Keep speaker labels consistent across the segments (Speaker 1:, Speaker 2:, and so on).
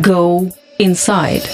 Speaker 1: Go Inside.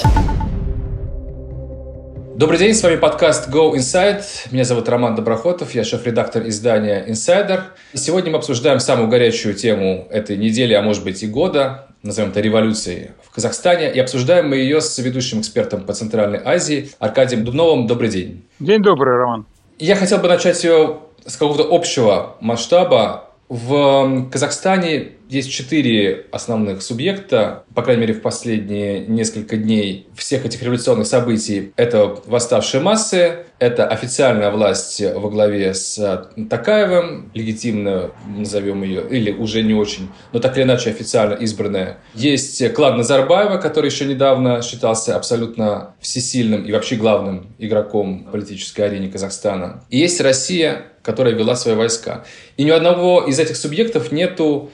Speaker 2: Добрый день, с вами подкаст Go Inside. Меня зовут Роман Доброхотов, я шеф-редактор издания Insider. И сегодня мы обсуждаем самую горячую тему этой недели, а может быть и года, назовем это революцией в Казахстане. И обсуждаем мы ее с ведущим экспертом по Центральной Азии Аркадием Дубновым. Добрый день.
Speaker 3: День добрый, Роман.
Speaker 2: Я хотел бы начать ее с какого-то общего масштаба. В Казахстане есть четыре основных субъекта, по крайней мере, в последние несколько дней всех этих революционных событий. Это восставшие массы, это официальная власть во главе с Такаевым, легитимно назовем ее, или уже не очень, но так или иначе официально избранная. Есть клан Назарбаева, который еще недавно считался абсолютно всесильным и вообще главным игроком политической арене Казахстана. И есть Россия, которая вела свои войска. И ни у одного из этих субъектов нету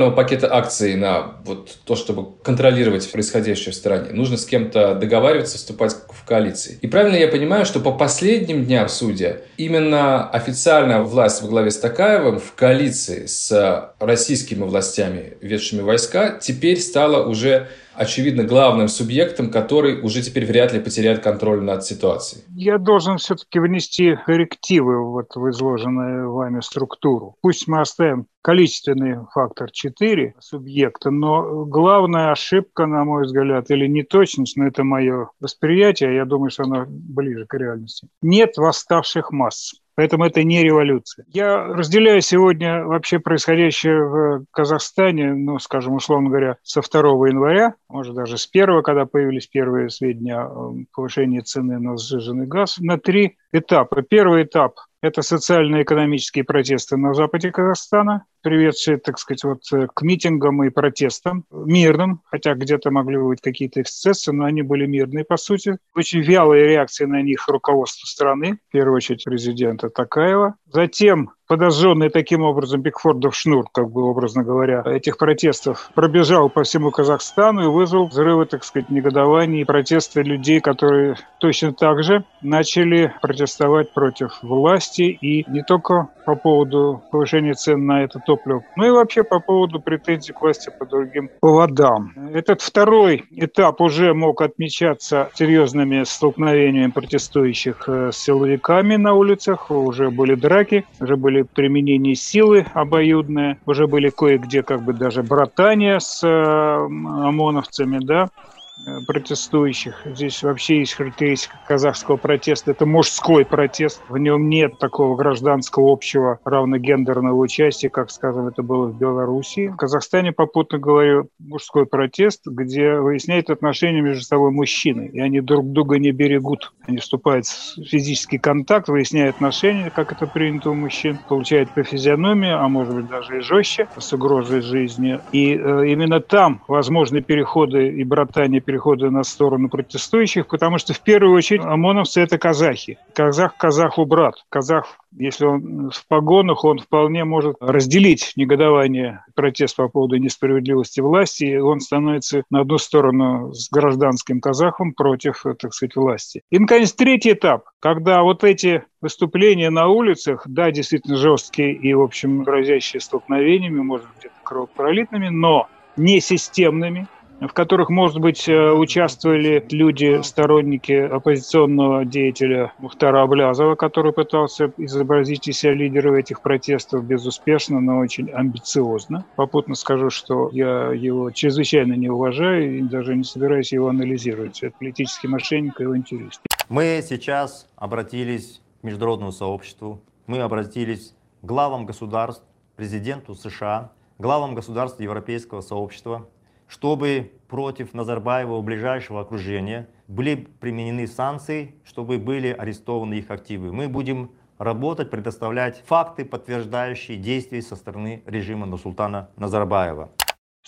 Speaker 2: контрольного пакета акций на вот то, чтобы контролировать происходящее в стране. Нужно с кем-то договариваться, вступать в коалиции. И правильно я понимаю, что по последним дням, судя, именно официальная власть во главе с Такаевым в коалиции с российскими властями, ведшими войска, теперь стала уже очевидно, главным субъектом, который уже теперь вряд ли потеряет контроль над ситуацией?
Speaker 3: Я должен все-таки внести коррективы вот в изложенную вами структуру. Пусть мы оставим количественный фактор 4 субъекта, но главная ошибка, на мой взгляд, или неточность, но это мое восприятие, я думаю, что оно ближе к реальности. Нет восставших масс. Поэтому это не революция. Я разделяю сегодня вообще происходящее в Казахстане, ну, скажем, условно говоря, со 2 января, может, даже с 1, когда появились первые сведения о повышении цены на сжиженный газ, на три этапа. Первый этап – это социально-экономические протесты на западе Казахстана, приведшие, так сказать, вот э, к митингам и протестам мирным, хотя где-то могли быть какие-то эксцессы, но они были мирные, по сути. Очень вялые реакции на них руководства страны, в первую очередь президента Такаева. Затем подожженный таким образом Бигфордов шнур, как бы образно говоря, этих протестов пробежал по всему Казахстану и вызвал взрывы, так сказать, негодования и протесты людей, которые точно так же начали протестовать против власти и не только по поводу повышения цен на это топливо, но и вообще по поводу претензий к власти по другим поводам. Этот второй этап уже мог отмечаться серьезными столкновениями протестующих э, с силовиками на улицах, уже были драки, уже были применение силы обоюдное, уже были кое-где как бы даже братания с э, ОМОНовцами, да, протестующих. Здесь вообще есть характеристика казахского протеста. Это мужской протест. В нем нет такого гражданского общего равногендерного участия, как, скажем, это было в Белоруссии. В Казахстане, попутно говорю, мужской протест, где выясняют отношения между собой мужчины. И они друг друга не берегут. Они вступают в физический контакт, выясняют отношения, как это принято у мужчин, получают по физиономии, а может быть даже и жестче, с угрозой жизни. И э, именно там возможны переходы и братания перехода на сторону протестующих, потому что в первую очередь ОМОНовцы – это казахи. Казах казаху брат. Казах, если он в погонах, он вполне может разделить негодование, протест по поводу несправедливости власти, и он становится на одну сторону с гражданским казахом против, так сказать, власти. И, наконец, третий этап, когда вот эти выступления на улицах, да, действительно жесткие и, в общем, грозящие столкновениями, может быть, кровопролитными, но не системными, в которых, может быть, э, участвовали люди, сторонники оппозиционного деятеля Мухтара Аблязова, который пытался изобразить из себя лидера этих протестов безуспешно, но очень амбициозно. Попутно скажу, что я его чрезвычайно не уважаю и даже не собираюсь его анализировать. Это политический мошенник и интерес.
Speaker 4: Мы сейчас обратились к международному сообществу, мы обратились к главам государств, президенту США, главам государств Европейского сообщества, чтобы против Назарбаева ближайшего окружения были применены санкции, чтобы были арестованы их активы. Мы будем работать, предоставлять факты, подтверждающие действия со стороны режима Нурсултана Назарбаева.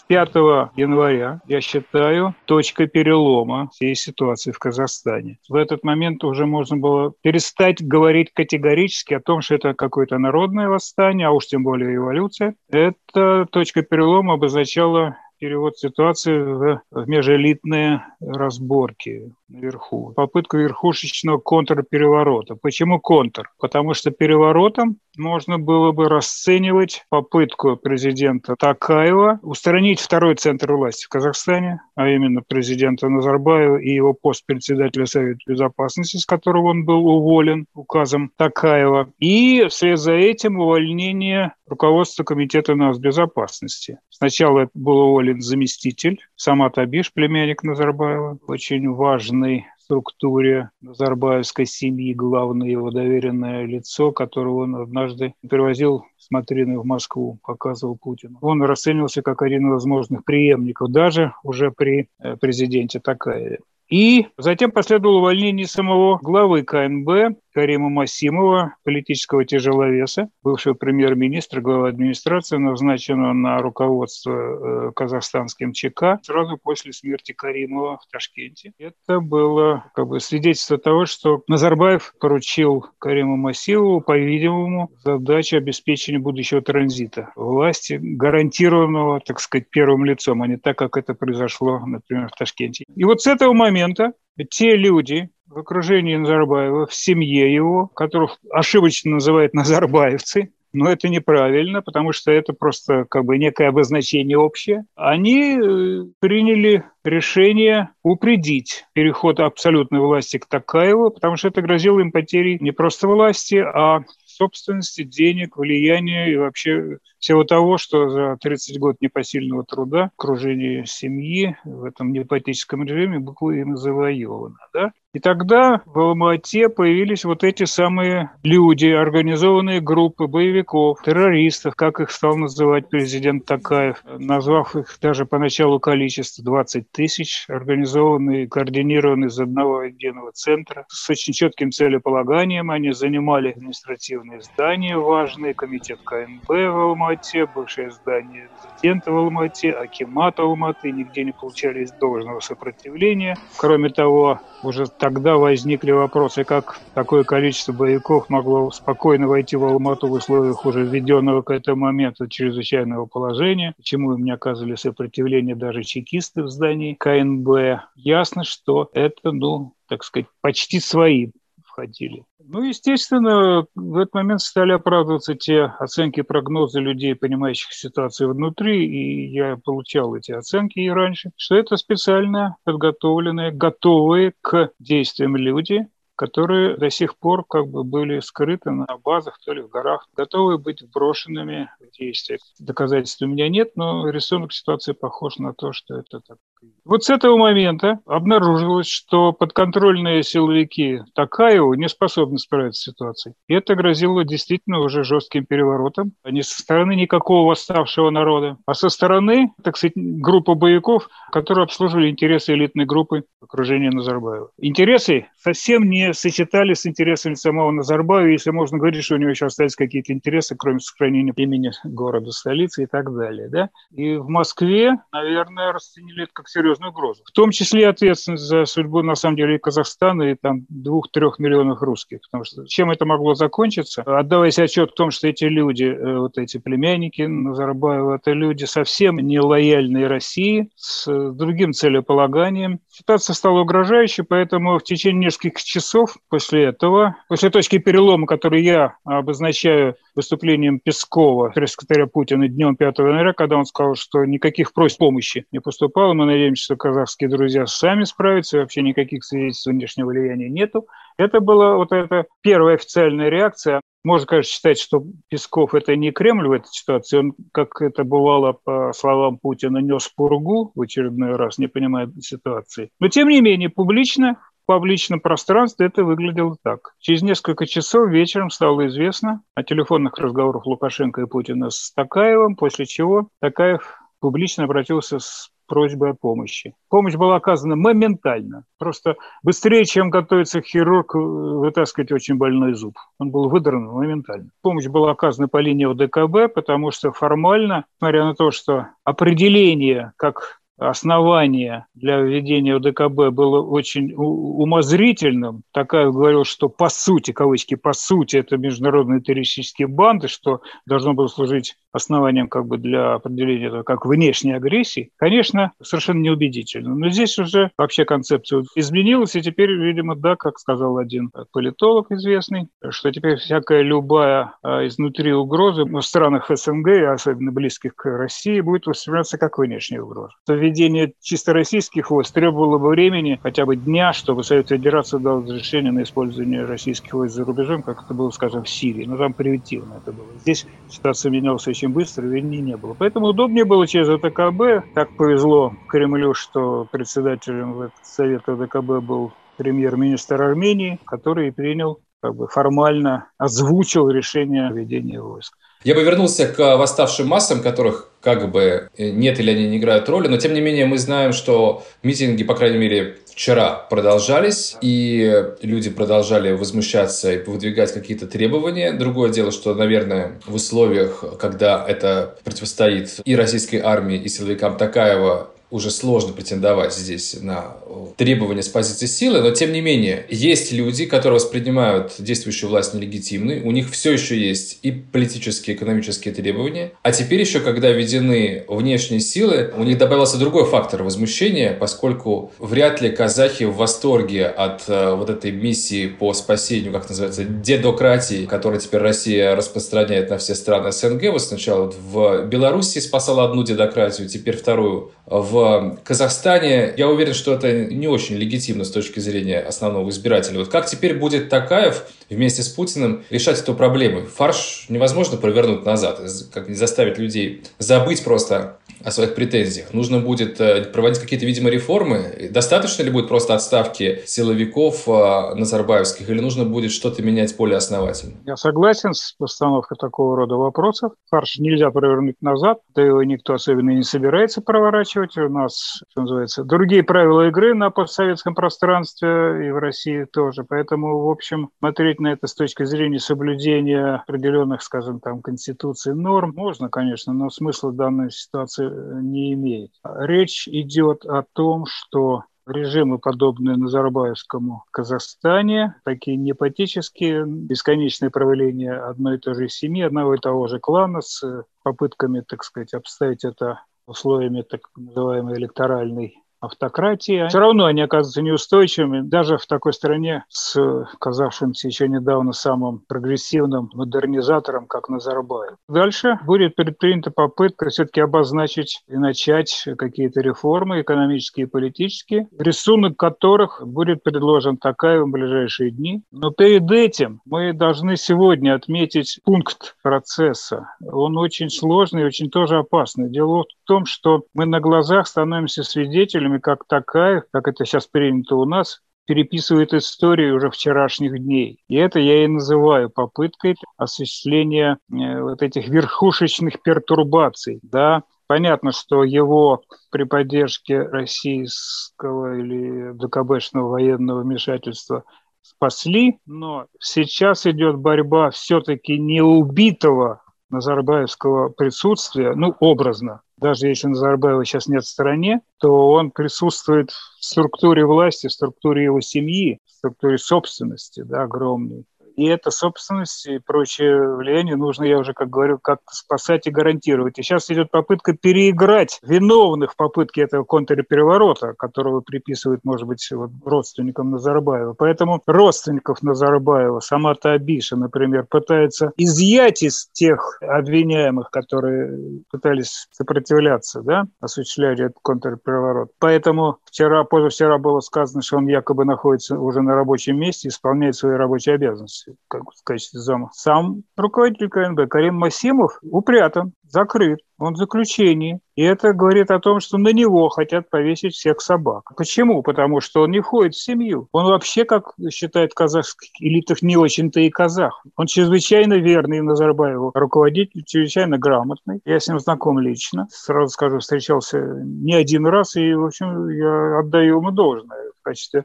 Speaker 3: 5 января, я считаю, точка перелома всей ситуации в Казахстане. В этот момент уже можно было перестать говорить категорически о том, что это какое-то народное восстание, а уж тем более революция. Эта точка перелома обозначала перевод ситуации в, межэлитные разборки наверху. Попытку верхушечного контрпереворота. Почему контр? Потому что переворотом можно было бы расценивать попытку президента Такаева устранить второй центр власти в Казахстане, а именно президента Назарбаева и его пост председателя Совета Безопасности, с которого он был уволен указом Такаева, и вслед за этим увольнение руководства Комитета безопасности. Сначала был уволен заместитель Самат Абиш, племянник Назарбаева, очень важный структуре Назарбаевской семьи главное его доверенное лицо, которого он однажды привозил с Матриной в Москву, показывал Путину. Он расценивался как один из возможных преемников, даже уже при э, президенте Такаеве. И затем последовало увольнение самого главы КНБ Карима Масимова, политического тяжеловеса, бывшего премьер-министра, глава администрации, назначенного на руководство э, казахстанским ЧК сразу после смерти Каримова в Ташкенте. Это было как бы свидетельство того, что Назарбаев поручил Кариму Масимову, по-видимому, задачу обеспечения будущего транзита власти, гарантированного, так сказать, первым лицом, а не так, как это произошло, например, в Ташкенте. И вот с этого момента те люди, в окружении Назарбаева, в семье его, которых ошибочно называют назарбаевцы, но это неправильно, потому что это просто как бы некое обозначение общее. Они э, приняли решение упредить переход абсолютной власти к Такаеву, потому что это грозило им потерей не просто власти, а собственности, денег, влияния и вообще всего того, что за 30 год непосильного труда, окружение семьи в этом непатическом режиме было им завоевано. Да? И тогда в Алмате появились вот эти самые люди, организованные группы боевиков, террористов, как их стал называть президент Такаев, назвав их даже поначалу количество 20 тысяч, организованные, координированные из одного единого центра, с очень четким целеполаганием. Они занимали административные здания важные, комитет КНБ в Алмате, бывшее здание президента в Алмате, Акимат Алматы, нигде не получали должного сопротивления. Кроме того, уже тогда возникли вопросы, как такое количество боевиков могло спокойно войти в Алмату в условиях уже введенного к этому моменту чрезвычайного положения, почему им не оказывали сопротивление даже чекисты в здании КНБ. Ясно, что это, ну, так сказать, почти свои входили. Ну, естественно, в этот момент стали оправдываться те оценки, прогнозы людей, понимающих ситуацию внутри, и я получал эти оценки и раньше, что это специально подготовленные, готовые к действиям люди, которые до сих пор как бы были скрыты на базах, то ли в горах, готовы быть брошенными в действие. Доказательств у меня нет, но рисунок ситуации похож на то, что это так. Вот с этого момента обнаружилось, что подконтрольные силовики Такаеву не способны справиться с ситуацией. И это грозило действительно уже жестким переворотом. А не со стороны никакого восставшего народа, а со стороны, так сказать, группы боевиков, которые обслуживали интересы элитной группы окружения Назарбаева. Интересы совсем не сочетались с интересами самого Назарбаева, если можно говорить, что у него еще остались какие-то интересы, кроме сохранения имени города, столицы и так далее. Да? И в Москве, наверное, расценили это как серьезную угрозу. В том числе ответственность за судьбу, на самом деле, и Казахстана, и там двух-трех миллионов русских. Потому что чем это могло закончиться? Отдавая себе отчет в том, что эти люди, э, вот эти племянники Назарбаева, это люди совсем не лояльные России, с другим целеполаганием. Ситуация стала угрожающей, поэтому в течение нескольких часов после этого, после точки перелома, которую я обозначаю выступлением Пескова, пресс-секретаря Путина, днем 5 января, когда он сказал, что никаких просьб помощи не поступало, мы надеемся, что казахские друзья сами справятся, вообще никаких свидетельств внешнего влияния нету. Это была вот эта первая официальная реакция. Можно, конечно, считать, что Песков – это не Кремль в этой ситуации. Он, как это бывало по словам Путина, нес пургу в очередной раз, не понимая ситуации. Но, тем не менее, публично в публичном пространстве это выглядело так. Через несколько часов вечером стало известно о телефонных разговорах Лукашенко и Путина с Такаевым, после чего Такаев публично обратился с просьбой о помощи. Помощь была оказана моментально, просто быстрее, чем готовится хирург вытаскивать очень больной зуб. Он был выдран моментально. Помощь была оказана по линии ОДКБ, потому что формально, несмотря на то, что определение как основание для введения ОДКБ было очень умозрительным. Такая говорил, что по сути, кавычки, по сути, это международные террористические банды, что должно было служить основанием как бы для определения этого как внешней агрессии, конечно, совершенно неубедительно. Но здесь уже вообще концепция изменилась, и теперь, видимо, да, как сказал один политолог известный, что теперь всякая любая а, изнутри угроза в странах СНГ, особенно близких к России, будет восприниматься как внешняя угроза. Введение чисто российских войск требовало бы времени, хотя бы дня, чтобы Совет Федерации дал разрешение на использование российских войск за рубежом, как это было, скажем, в Сирии. Но там превентивно это было. Здесь ситуация менялась очень быстро, времени не было. Поэтому удобнее было через ВТКБ. Так повезло Кремлю, что председателем Совета ВТКБ был премьер-министр Армении, который принял как бы формально озвучил решение о ведении войск.
Speaker 2: Я бы вернулся к восставшим массам, которых как бы нет или они не играют роли, но тем не менее мы знаем, что митинги, по крайней мере, вчера продолжались, и люди продолжали возмущаться и выдвигать какие-то требования. Другое дело, что, наверное, в условиях, когда это противостоит и российской армии, и силовикам Такаева, уже сложно претендовать здесь на требования с позиции силы, но тем не менее есть люди, которые воспринимают действующую власть нелегитимной, у них все еще есть и политические, и экономические требования, а теперь еще, когда введены внешние силы, у них добавился другой фактор возмущения, поскольку вряд ли казахи в восторге от э, вот этой миссии по спасению, как называется, дедократии, которую теперь Россия распространяет на все страны СНГ. Вот сначала вот в Беларуси спасала одну дедократию, теперь вторую в Казахстане, я уверен, что это не очень легитимно с точки зрения основного избирателя. Вот как теперь будет Такаев вместе с Путиным решать эту проблему? Фарш невозможно провернуть назад, как не заставить людей забыть просто о своих претензиях. Нужно будет э, проводить какие-то, видимо, реформы. Достаточно ли будет просто отставки силовиков э, назарбаевских, или нужно будет что-то менять более основательно?
Speaker 3: Я согласен с постановкой такого рода вопросов. Фарш нельзя провернуть назад, да его никто особенно не собирается проворачивать нас, что называется, другие правила игры на постсоветском пространстве и в России тоже. Поэтому, в общем, смотреть на это с точки зрения соблюдения определенных, скажем, там, конституции норм можно, конечно, но смысла данной ситуации не имеет. Речь идет о том, что режимы, подобные Назарбаевскому в Казахстане, такие непатические, бесконечное правление одной и той же семьи, одного и того же клана с попытками, так сказать, обставить это условиями так называемой электоральной автократии, все равно они оказываются неустойчивыми даже в такой стране с казавшимся еще недавно самым прогрессивным модернизатором, как Назарбаев. Дальше будет предпринята попытка все-таки обозначить и начать какие-то реформы экономические и политические, рисунок которых будет предложен Такаевым в ближайшие дни. Но перед этим мы должны сегодня отметить пункт процесса. Он очень сложный и очень тоже опасный. Дело в том, что мы на глазах становимся свидетелями исследованиями как такая, как это сейчас принято у нас, переписывает историю уже вчерашних дней. И это я и называю попыткой осуществления э, вот этих верхушечных пертурбаций. Да? Понятно, что его при поддержке российского или ДКБшного военного вмешательства спасли, но сейчас идет борьба все-таки не убитого Назарбаевского присутствия, ну, образно, даже если Назарбаева сейчас нет в стране, то он присутствует в структуре власти, в структуре его семьи, в структуре собственности да, огромной. И эта собственность и прочее влияние нужно, я уже как говорю, как-то спасать и гарантировать. И сейчас идет попытка переиграть виновных в попытке этого контрпереворота, которого приписывают, может быть, вот родственникам Назарбаева. Поэтому родственников Назарбаева, сама Табиша, например, пытается изъять из тех обвиняемых, которые пытались сопротивляться, да, осуществлять этот контрпереворот. Поэтому вчера, позавчера было сказано, что он якобы находится уже на рабочем месте, исполняет свои рабочие обязанности как в качестве зама. Сам руководитель КНБ Карим Масимов упрятан, закрыт, он в заключении. И это говорит о том, что на него хотят повесить всех собак. Почему? Потому что он не входит в семью. Он вообще, как считает казахских элитах, не очень-то и казах. Он чрезвычайно верный Назарбаеву, руководитель чрезвычайно грамотный. Я с ним знаком лично. Сразу скажу, встречался не один раз, и, в общем, я отдаю ему должное в качестве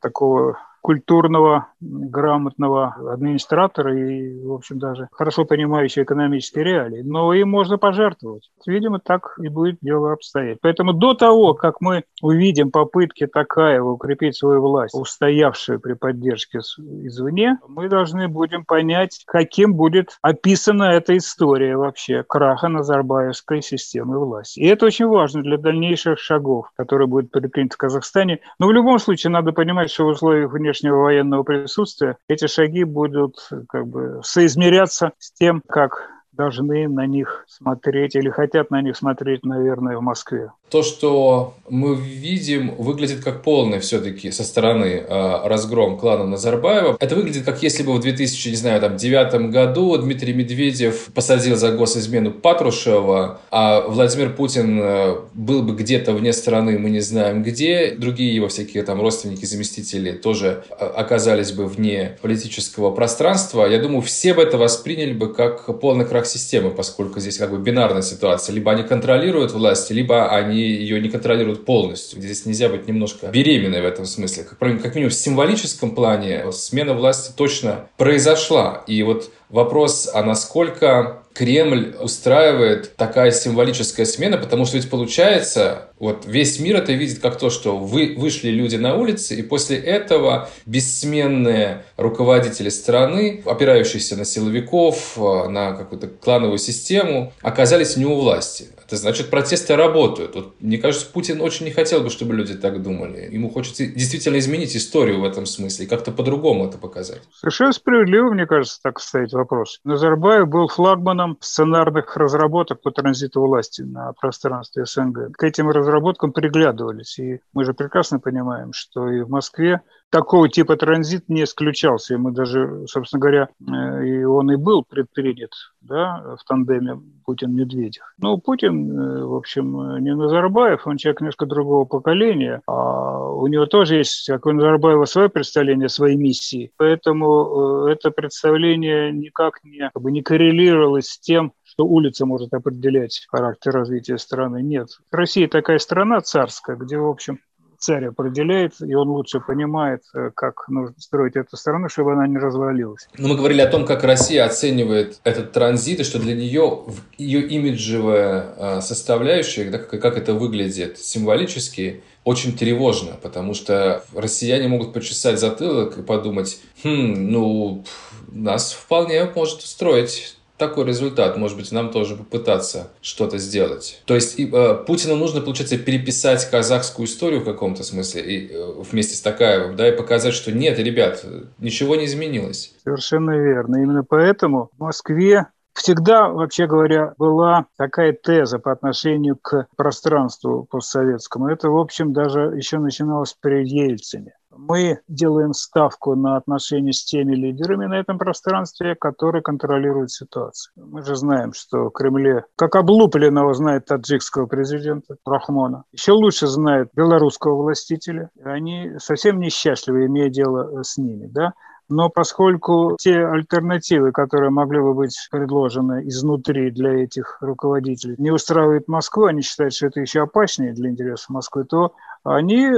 Speaker 3: такого культурного, грамотного администратора и, в общем, даже хорошо понимающего экономические реалии. Но им можно пожертвовать. Видимо, так и будет дело обстоять. Поэтому до того, как мы увидим попытки Такаева укрепить свою власть, устоявшую при поддержке извне, мы должны будем понять, каким будет описана эта история вообще краха Назарбаевской системы власти. И это очень важно для дальнейших шагов, которые будут предприняты в Казахстане. Но в любом случае надо понимать, что в условиях внешнего военного присутствия эти шаги будут как бы соизмеряться с тем, как должны на них смотреть или хотят на них смотреть, наверное, в Москве
Speaker 2: то, что мы видим, выглядит как полный все-таки со стороны э, разгром клана Назарбаева. Это выглядит как если бы в 2009 году Дмитрий Медведев посадил за госизмену Патрушева, а Владимир Путин э, был бы где-то вне страны, мы не знаем где. Другие его всякие там родственники, заместители тоже э, оказались бы вне политического пространства. Я думаю, все бы это восприняли бы как полный крах системы, поскольку здесь как бы бинарная ситуация. Либо они контролируют власть, либо они ее не контролируют полностью. Здесь нельзя быть немножко беременной в этом смысле. Как, как минимум в символическом плане смена власти точно произошла. И вот вопрос, а насколько Кремль устраивает такая символическая смена, потому что ведь получается, вот весь мир это видит как то, что вы вышли люди на улицы, и после этого бессменные руководители страны, опирающиеся на силовиков, на какую-то клановую систему, оказались не у власти. Это значит, протесты работают. Вот, мне кажется, Путин очень не хотел бы, чтобы люди так думали. Ему хочется действительно изменить историю в этом смысле и как-то по-другому это показать.
Speaker 3: Совершенно справедливо, мне кажется, так стоит вопрос. Назарбаев был флагманом сценарных разработок по транзиту власти на пространстве СНГ. К этим разработкам приглядывались. И мы же прекрасно понимаем, что и в Москве такого типа транзит не исключался. И мы даже, собственно говоря, э, и он и был предпринят да, в тандеме Путин-Медведев. Ну, Путин, э, в общем, не Назарбаев, он человек немножко другого поколения, а у него тоже есть, как у Назарбаева, свое представление своей миссии. Поэтому э, это представление никак не, как бы не коррелировалось с тем, что улица может определять характер развития страны. Нет. Россия такая страна царская, где, в общем, царь определяет, и он лучше понимает, э, как нужно строить эту страну, чтобы она не развалилась.
Speaker 2: Но мы говорили о том, как Россия оценивает этот транзит, и что для нее ее имиджевая э, составляющая, как, как это выглядит символически, очень тревожно, потому что россияне могут почесать затылок и подумать, хм, ну, нас вполне может устроить такой результат. Может быть, нам тоже попытаться что-то сделать. То есть и, э, Путину нужно, получается, переписать казахскую историю в каком-то смысле и, э, вместе с Такаевым, да, и показать, что нет, ребят, ничего не изменилось.
Speaker 3: Совершенно верно. Именно поэтому в Москве Всегда, вообще говоря, была такая теза по отношению к пространству постсоветскому. Это, в общем, даже еще начиналось при Ельцине мы делаем ставку на отношения с теми лидерами на этом пространстве, которые контролируют ситуацию. Мы же знаем, что в Кремле, как облупленного знает таджикского президента Рахмона, еще лучше знает белорусского властителя. Они совсем несчастливы, имея дело с ними. Да? Но поскольку те альтернативы, которые могли бы быть предложены изнутри для этих руководителей, не устраивают Москву, они считают, что это еще опаснее для интересов Москвы, то они э,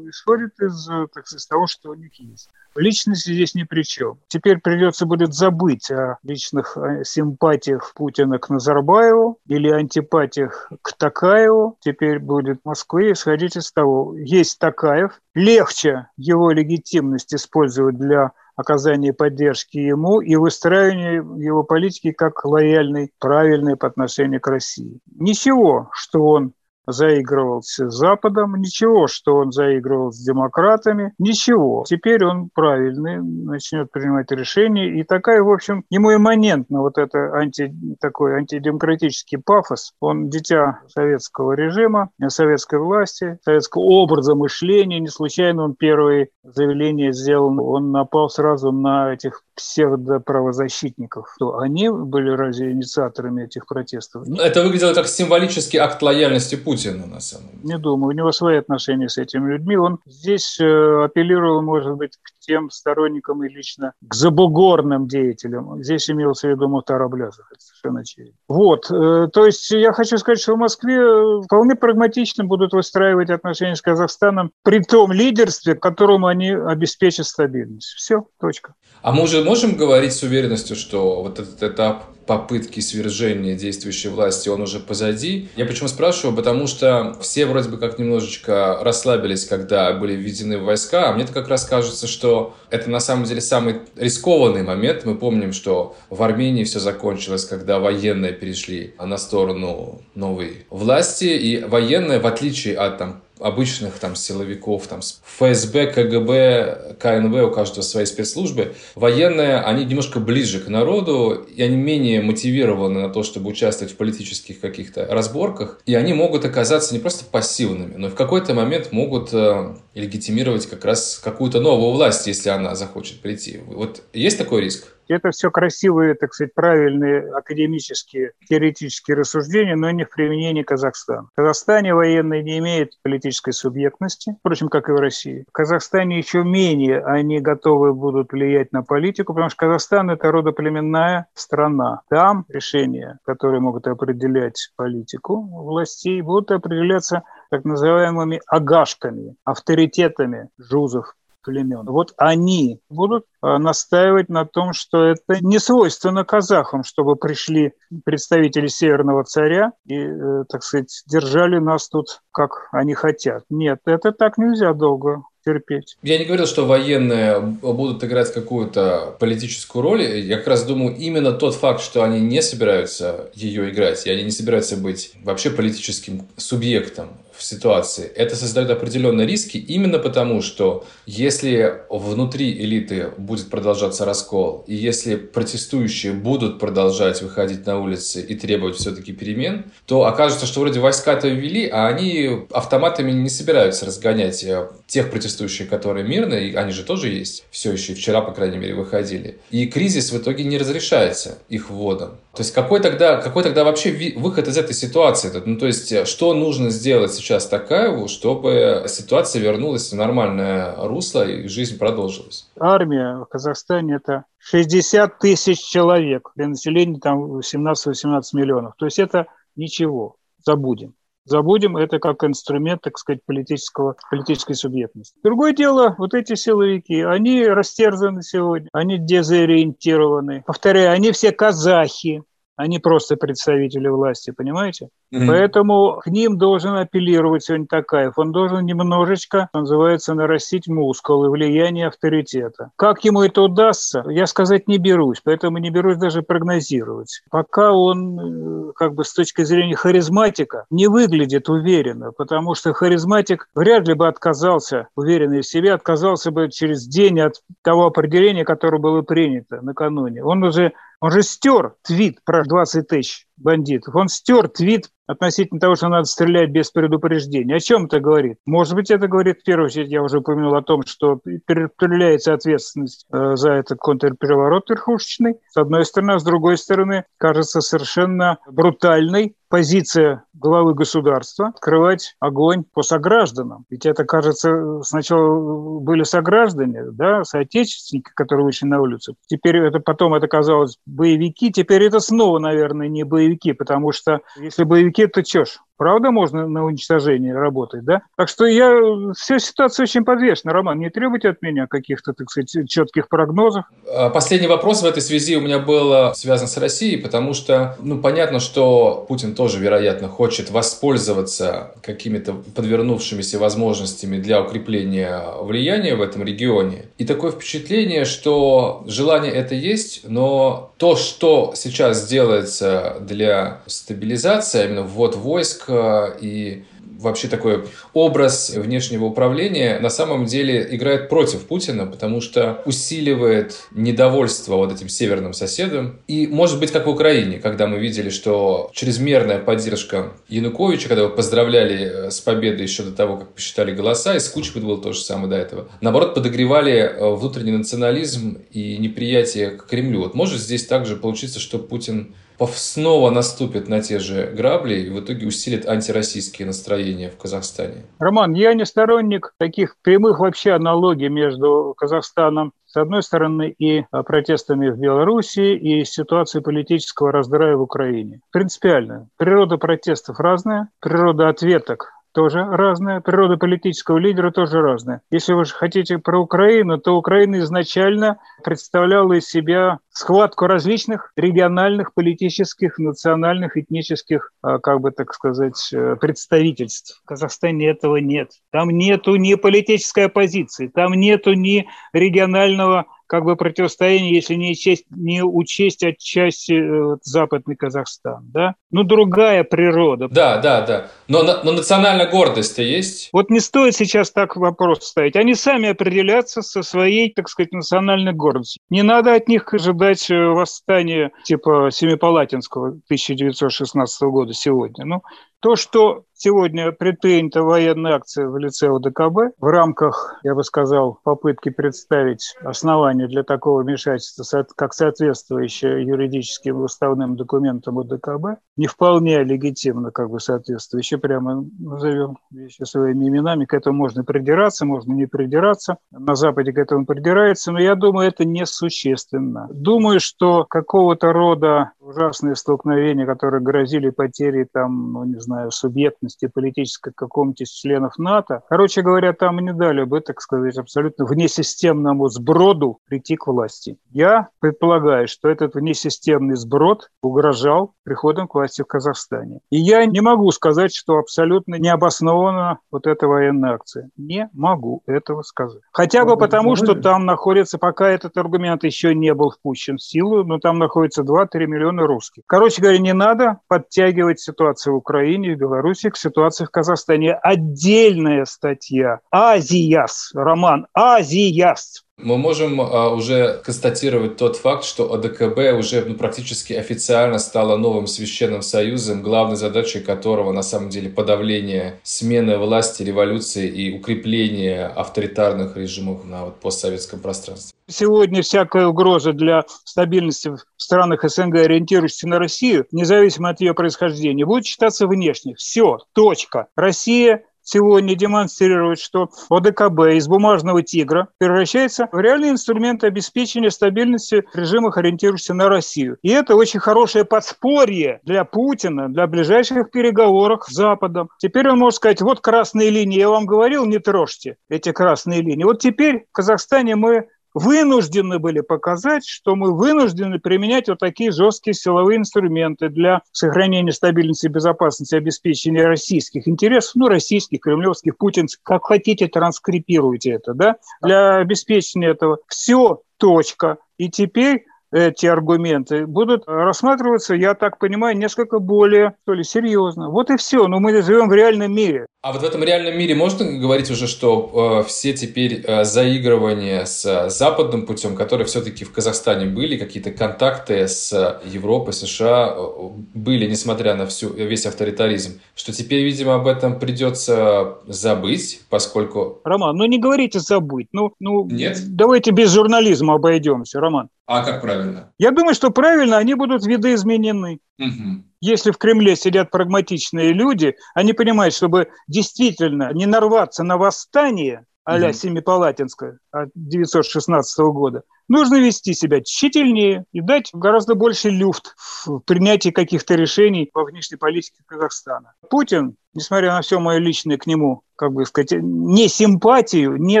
Speaker 3: исходят из, так сказать, того, что у них есть. Личность здесь ни при чем. Теперь придется будет забыть о личных э, симпатиях Путина к Назарбаеву или антипатиях к Такаеву. Теперь будет Москве исходить из того, есть Такаев, легче его легитимность использовать для оказания поддержки ему и выстраивания его политики как лояльной, правильной по отношению к России. Ничего, что он заигрывал с Западом, ничего, что он заигрывал с демократами, ничего. Теперь он правильный, начнет принимать решения, и такая, в общем, ему имманентно вот это анти, такой антидемократический пафос, он дитя советского режима, советской власти, советского образа мышления, не случайно он первые заявления сделал, он напал сразу на этих псевдоправозащитников. То они были разве инициаторами этих протестов?
Speaker 2: Это выглядело как символический акт лояльности Путина Путину, на самом деле.
Speaker 3: Не думаю. У него свои отношения с этими людьми. Он здесь э, апеллировал, может быть, к тем сторонникам и лично к забугорным деятелям. Здесь имелся в виду Мухтар Аблязов, это совершенно очевидно. Вот, э, то есть я хочу сказать, что в Москве вполне прагматично будут выстраивать отношения с Казахстаном при том лидерстве, которому они обеспечат стабильность. Все, точка.
Speaker 2: А мы уже можем говорить с уверенностью, что вот этот этап попытки свержения действующей власти, он уже позади. Я почему спрашиваю? Потому что все вроде бы как немножечко расслабились, когда были введены войска, а мне то как раз кажется, что это на самом деле самый рискованный момент. Мы помним, что в Армении все закончилось, когда военные перешли на сторону новой власти, и военные, в отличие от там, обычных там силовиков, там ФСБ, КГБ, КНБ, у каждого свои спецслужбы, военные, они немножко ближе к народу, и они менее мотивированы на то, чтобы участвовать в политических каких-то разборках, и они могут оказаться не просто пассивными, но в какой-то момент могут э, легитимировать как раз какую-то новую власть, если она захочет прийти. Вот есть такой риск?
Speaker 3: Это все красивые, так сказать, правильные академические, теоретические рассуждения, но не в применении Казахстана. В Казахстане военные не имеют политической субъектности, впрочем, как и в России. В Казахстане еще менее они готовы будут влиять на политику, потому что Казахстан – это родоплеменная страна. Там решения, которые могут определять политику властей, будут определяться так называемыми агашками, авторитетами жузов, племен. Вот они будут э, настаивать на том, что это не свойственно казахам, чтобы пришли представители Северного царя и, э, так сказать, держали нас тут, как они хотят. Нет, это так нельзя долго терпеть.
Speaker 2: Я не говорил, что военные будут играть какую-то политическую роль. Я как раз думаю, именно тот факт, что они не собираются ее играть, и они не собираются быть вообще политическим субъектом, в ситуации. Это создает определенные риски именно потому, что если внутри элиты будет продолжаться раскол, и если протестующие будут продолжать выходить на улицы и требовать все-таки перемен, то окажется, что вроде войска-то ввели, а они автоматами не собираются разгонять э, тех протестующих, которые мирные, и они же тоже есть, все еще, вчера, по крайней мере, выходили. И кризис в итоге не разрешается их вводом. То есть какой тогда, какой тогда вообще выход из этой ситуации? Ну, то есть э, что нужно сделать сейчас Такаеву, чтобы ситуация вернулась в нормальное русло и жизнь продолжилась?
Speaker 3: Армия в Казахстане – это 60 тысяч человек для населения там 17-18 миллионов. То есть это ничего, забудем. Забудем это как инструмент, так сказать, политического, политической субъектности. Другое дело, вот эти силовики, они растерзаны сегодня, они дезориентированы. Повторяю, они все казахи, они просто представители власти, понимаете? Mm-hmm. Поэтому к ним должен апеллировать сегодня Такаев. Он должен немножечко, называется, нарастить мускулы, влияние авторитета. Как ему это удастся, я сказать не берусь, поэтому не берусь даже прогнозировать. Пока он, э, как бы с точки зрения харизматика, не выглядит уверенно, потому что харизматик вряд ли бы отказался, уверенный в себе, отказался бы через день от того определения, которое было принято накануне. Он уже он же стер твит про 20 тысяч бандитов. Он стер твит относительно того, что надо стрелять без предупреждения. О чем это говорит? Может быть, это говорит, в первую очередь, я уже упомянул о том, что перераспределяется ответственность э, за этот контрпереворот верхушечный, с одной стороны, а с другой стороны, кажется совершенно брутальной позиция главы государства открывать огонь по согражданам. Ведь это, кажется, сначала были сограждане, да, соотечественники, которые вышли на улицу. Теперь это потом это казалось боевики. Теперь это снова, наверное, не боевики, потому что если боевики, то чё ж, Правда, можно на уничтожение работать, да? Так что я... Вся ситуация очень подвешена, Роман. Не требуйте от меня каких-то, так сказать, четких прогнозов.
Speaker 2: А, последний вопрос в этой связи у меня был связан с Россией, потому что, ну, понятно, что Путин тоже, вероятно, хочет воспользоваться какими-то подвернувшимися возможностями для укрепления влияния в этом регионе. И такое впечатление, что желание это есть, но то, что сейчас делается для стабилизации, а именно ввод войск, и вообще такой образ внешнего управления на самом деле играет против Путина, потому что усиливает недовольство вот этим северным соседом. И может быть, как в Украине, когда мы видели, что чрезмерная поддержка Януковича, когда его поздравляли э, с победой еще до того, как посчитали голоса, и с Кучмой было то же самое до этого, наоборот, подогревали э, внутренний национализм и неприятие к Кремлю. Вот может здесь также получиться, что Путин снова наступит на те же грабли и в итоге усилит антироссийские настроения в Казахстане?
Speaker 3: Роман, я не сторонник таких прямых вообще аналогий между Казахстаном с одной стороны, и протестами в Беларуси, и ситуацией политического раздрая в Украине. Принципиально. Природа протестов разная, природа ответок тоже разная, природа политического лидера тоже разная. Если вы же хотите про Украину, то Украина изначально представляла из себя схватку различных региональных, политических, национальных, этнических, а, как бы так сказать, э, представительств. В Казахстане этого нет. Там нету ни политической оппозиции, там нету ни регионального как бы противостояние, если не учесть, не учесть отчасти э, Западный Казахстан, да? Ну, другая природа.
Speaker 2: Да, да, да. Но, но национальная гордость-то есть?
Speaker 3: Вот не стоит сейчас так вопрос ставить. Они сами определятся со своей, так сказать, национальной гордостью. Не надо от них ожидать э, восстания типа Семипалатинского 1916 года сегодня. Ну, то, что сегодня предпринята военная акция в лице ОДКБ в рамках, я бы сказал, попытки представить основания для такого вмешательства как соответствующее юридическим уставным документам ОДКБ, не вполне легитимно, как бы соответствующее, прямо назовем вещи своими именами. К этому можно придираться, можно не придираться. На Западе к этому придирается, но я думаю, это несущественно. Думаю, что какого-то рода ужасные столкновения, которые грозили потерей там, ну, не знаю, субъектности политической какому-нибудь из членов НАТО. Короче говоря, там не дали бы, так сказать, абсолютно внесистемному сброду прийти к власти. Я предполагаю, что этот внесистемный сброд угрожал приходом к власти в Казахстане. И я не могу сказать, что абсолютно необоснованно вот эта военная акция. Не могу этого сказать. Хотя бы потому, что там находится, пока этот аргумент еще не был впущен в силу, но там находится 2-3 миллиона русских. Короче говоря, не надо подтягивать ситуацию в Украине, в Беларуси к ситуации в Казахстане. Отдельная статья. Азияс, роман Азияс
Speaker 2: мы можем а, уже констатировать тот факт, что ОДКБ уже ну, практически официально стало новым священным союзом, главной задачей которого на самом деле подавление смены власти, революции и укрепление авторитарных режимов на вот, постсоветском пространстве.
Speaker 3: Сегодня всякая угроза для стабильности в странах СНГ, ориентирующихся на Россию, независимо от ее происхождения, будет считаться внешней. Все, точка. Россия сегодня демонстрирует, что ОДКБ из бумажного тигра превращается в реальный инструмент обеспечения стабильности в режимах, ориентирующихся на Россию. И это очень хорошее подспорье для Путина, для ближайших переговоров с Западом. Теперь он может сказать, вот красные линии, я вам говорил, не трожьте эти красные линии. Вот теперь в Казахстане мы вынуждены были показать, что мы вынуждены применять вот такие жесткие силовые инструменты для сохранения стабильности и безопасности, обеспечения российских интересов, ну, российских, кремлевских, путинских, как хотите, транскрипируйте это, да, для обеспечения этого. Все, точка. И теперь эти аргументы будут рассматриваться, я так понимаю, несколько более, что ли, серьезно. Вот и все. Но мы живем в реальном мире.
Speaker 2: А вот в этом реальном мире можно говорить уже, что э, все теперь э, заигрывания с э, западным путем, которые все-таки в Казахстане были, какие-то контакты с Европой, США э, были, несмотря на всю, весь авторитаризм, что теперь, видимо, об этом придется забыть, поскольку...
Speaker 3: Роман, ну не говорите забыть. Ну, ну Нет? давайте без журнализма обойдемся, Роман.
Speaker 2: А как правильно?
Speaker 3: Я думаю, что правильно они будут видоизменены. Угу. Если в Кремле сидят прагматичные люди, они понимают, чтобы действительно не нарваться на восстание а-ля mm-hmm. Семипалатинское 1916 года, нужно вести себя тщательнее и дать гораздо больше люфт в принятии каких-то решений во внешней политике Казахстана. Путин, несмотря на все мое личное к нему, как бы сказать, не симпатию, не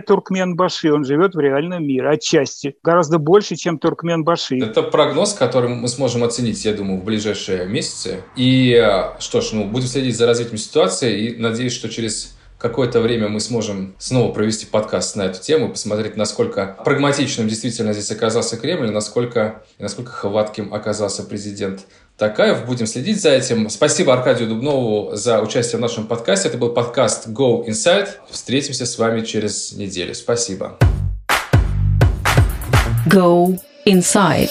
Speaker 3: Туркменбаши, он живет в реальном мире, отчасти, гораздо больше, чем Туркменбаши.
Speaker 2: Это прогноз, который мы сможем оценить, я думаю, в ближайшие месяцы. И э, что ж, ну, будем следить за развитием ситуации и надеюсь, что через какое-то время мы сможем снова провести подкаст на эту тему, посмотреть, насколько прагматичным действительно здесь оказался Кремль, насколько, насколько хватким оказался президент Такаев. Будем следить за этим. Спасибо Аркадию Дубнову за участие в нашем подкасте. Это был подкаст Go Inside. Встретимся с вами через неделю. Спасибо.
Speaker 1: Go Inside.